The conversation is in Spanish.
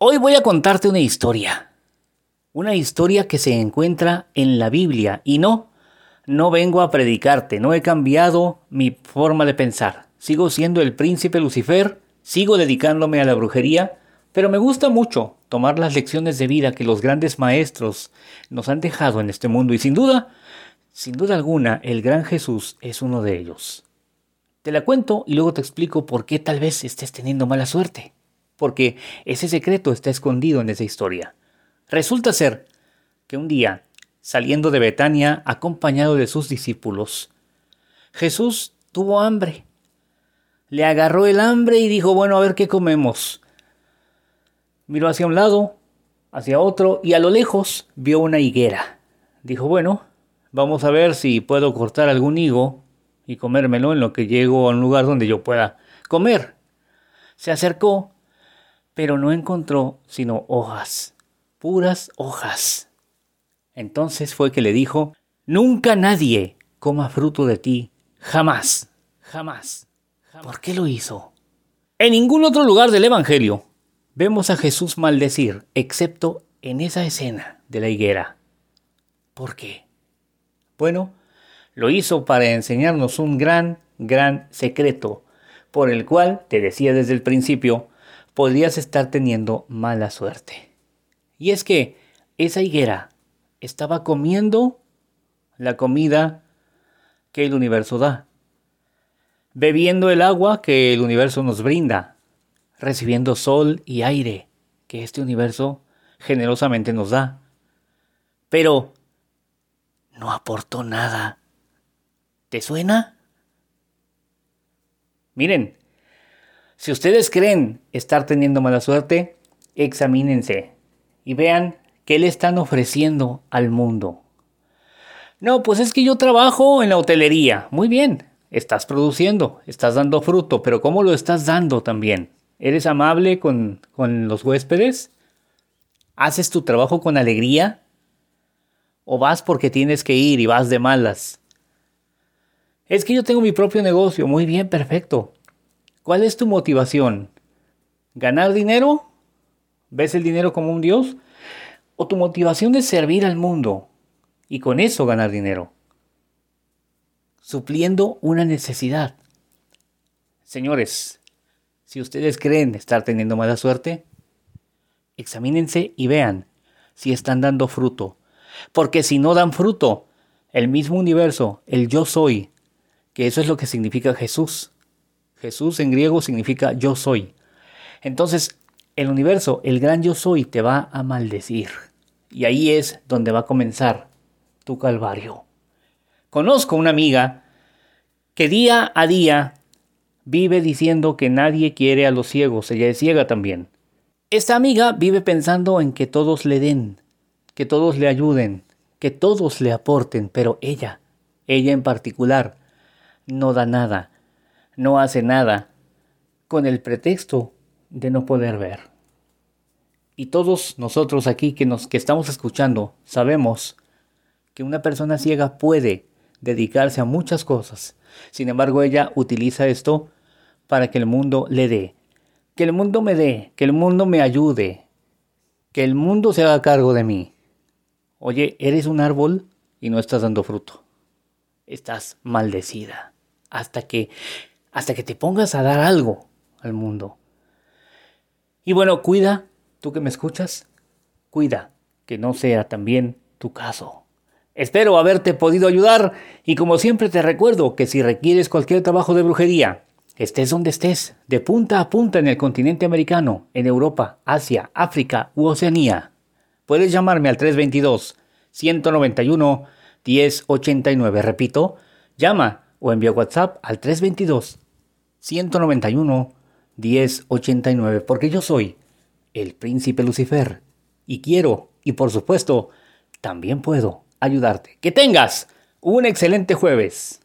Hoy voy a contarte una historia. Una historia que se encuentra en la Biblia. Y no, no vengo a predicarte, no he cambiado mi forma de pensar. Sigo siendo el príncipe Lucifer, sigo dedicándome a la brujería, pero me gusta mucho tomar las lecciones de vida que los grandes maestros nos han dejado en este mundo. Y sin duda, sin duda alguna, el gran Jesús es uno de ellos. Te la cuento y luego te explico por qué tal vez estés teniendo mala suerte. Porque ese secreto está escondido en esa historia. Resulta ser que un día, saliendo de Betania acompañado de sus discípulos, Jesús tuvo hambre. Le agarró el hambre y dijo, bueno, a ver qué comemos. Miró hacia un lado, hacia otro, y a lo lejos vio una higuera. Dijo, bueno, Vamos a ver si puedo cortar algún higo y comérmelo en lo que llego a un lugar donde yo pueda comer. Se acercó, pero no encontró sino hojas, puras hojas. Entonces fue que le dijo, Nunca nadie coma fruto de ti, jamás, jamás. ¿Por qué lo hizo? En ningún otro lugar del Evangelio vemos a Jesús maldecir, excepto en esa escena de la higuera. ¿Por qué? Bueno, lo hizo para enseñarnos un gran, gran secreto, por el cual, te decía desde el principio, podrías estar teniendo mala suerte. Y es que esa higuera estaba comiendo la comida que el universo da, bebiendo el agua que el universo nos brinda, recibiendo sol y aire que este universo generosamente nos da. Pero no aportó nada. ¿Te suena? Miren, si ustedes creen estar teniendo mala suerte, examínense y vean qué le están ofreciendo al mundo. No, pues es que yo trabajo en la hotelería. Muy bien, estás produciendo, estás dando fruto, pero ¿cómo lo estás dando también? ¿Eres amable con, con los huéspedes? ¿Haces tu trabajo con alegría? ¿O vas porque tienes que ir y vas de malas? Es que yo tengo mi propio negocio. Muy bien, perfecto. ¿Cuál es tu motivación? ¿Ganar dinero? ¿Ves el dinero como un dios? ¿O tu motivación es servir al mundo y con eso ganar dinero? Supliendo una necesidad. Señores, si ustedes creen estar teniendo mala suerte, examínense y vean si están dando fruto porque si no dan fruto, el mismo universo, el yo soy, que eso es lo que significa Jesús. Jesús en griego significa yo soy. Entonces, el universo, el gran yo soy, te va a maldecir. Y ahí es donde va a comenzar tu calvario. Conozco una amiga que día a día vive diciendo que nadie quiere a los ciegos, ella es ciega también. Esta amiga vive pensando en que todos le den, que todos le ayuden, que todos le aporten, pero ella, ella en particular, no da nada, no hace nada, con el pretexto de no poder ver. Y todos nosotros aquí que nos que estamos escuchando sabemos que una persona ciega puede dedicarse a muchas cosas. Sin embargo, ella utiliza esto para que el mundo le dé, que el mundo me dé, que el mundo me ayude, que el mundo se haga cargo de mí. Oye, eres un árbol y no estás dando fruto. Estás maldecida hasta que hasta que te pongas a dar algo al mundo. Y bueno, cuida, tú que me escuchas, cuida que no sea también tu caso. Espero haberte podido ayudar y como siempre te recuerdo que si requieres cualquier trabajo de brujería, estés donde estés, de punta a punta en el continente americano, en Europa, Asia, África u Oceanía, puedes llamarme al 322-191-1089. Repito, llama o envía WhatsApp al 322-191-1089 porque yo soy el príncipe Lucifer y quiero y por supuesto también puedo ayudarte. Que tengas un excelente jueves.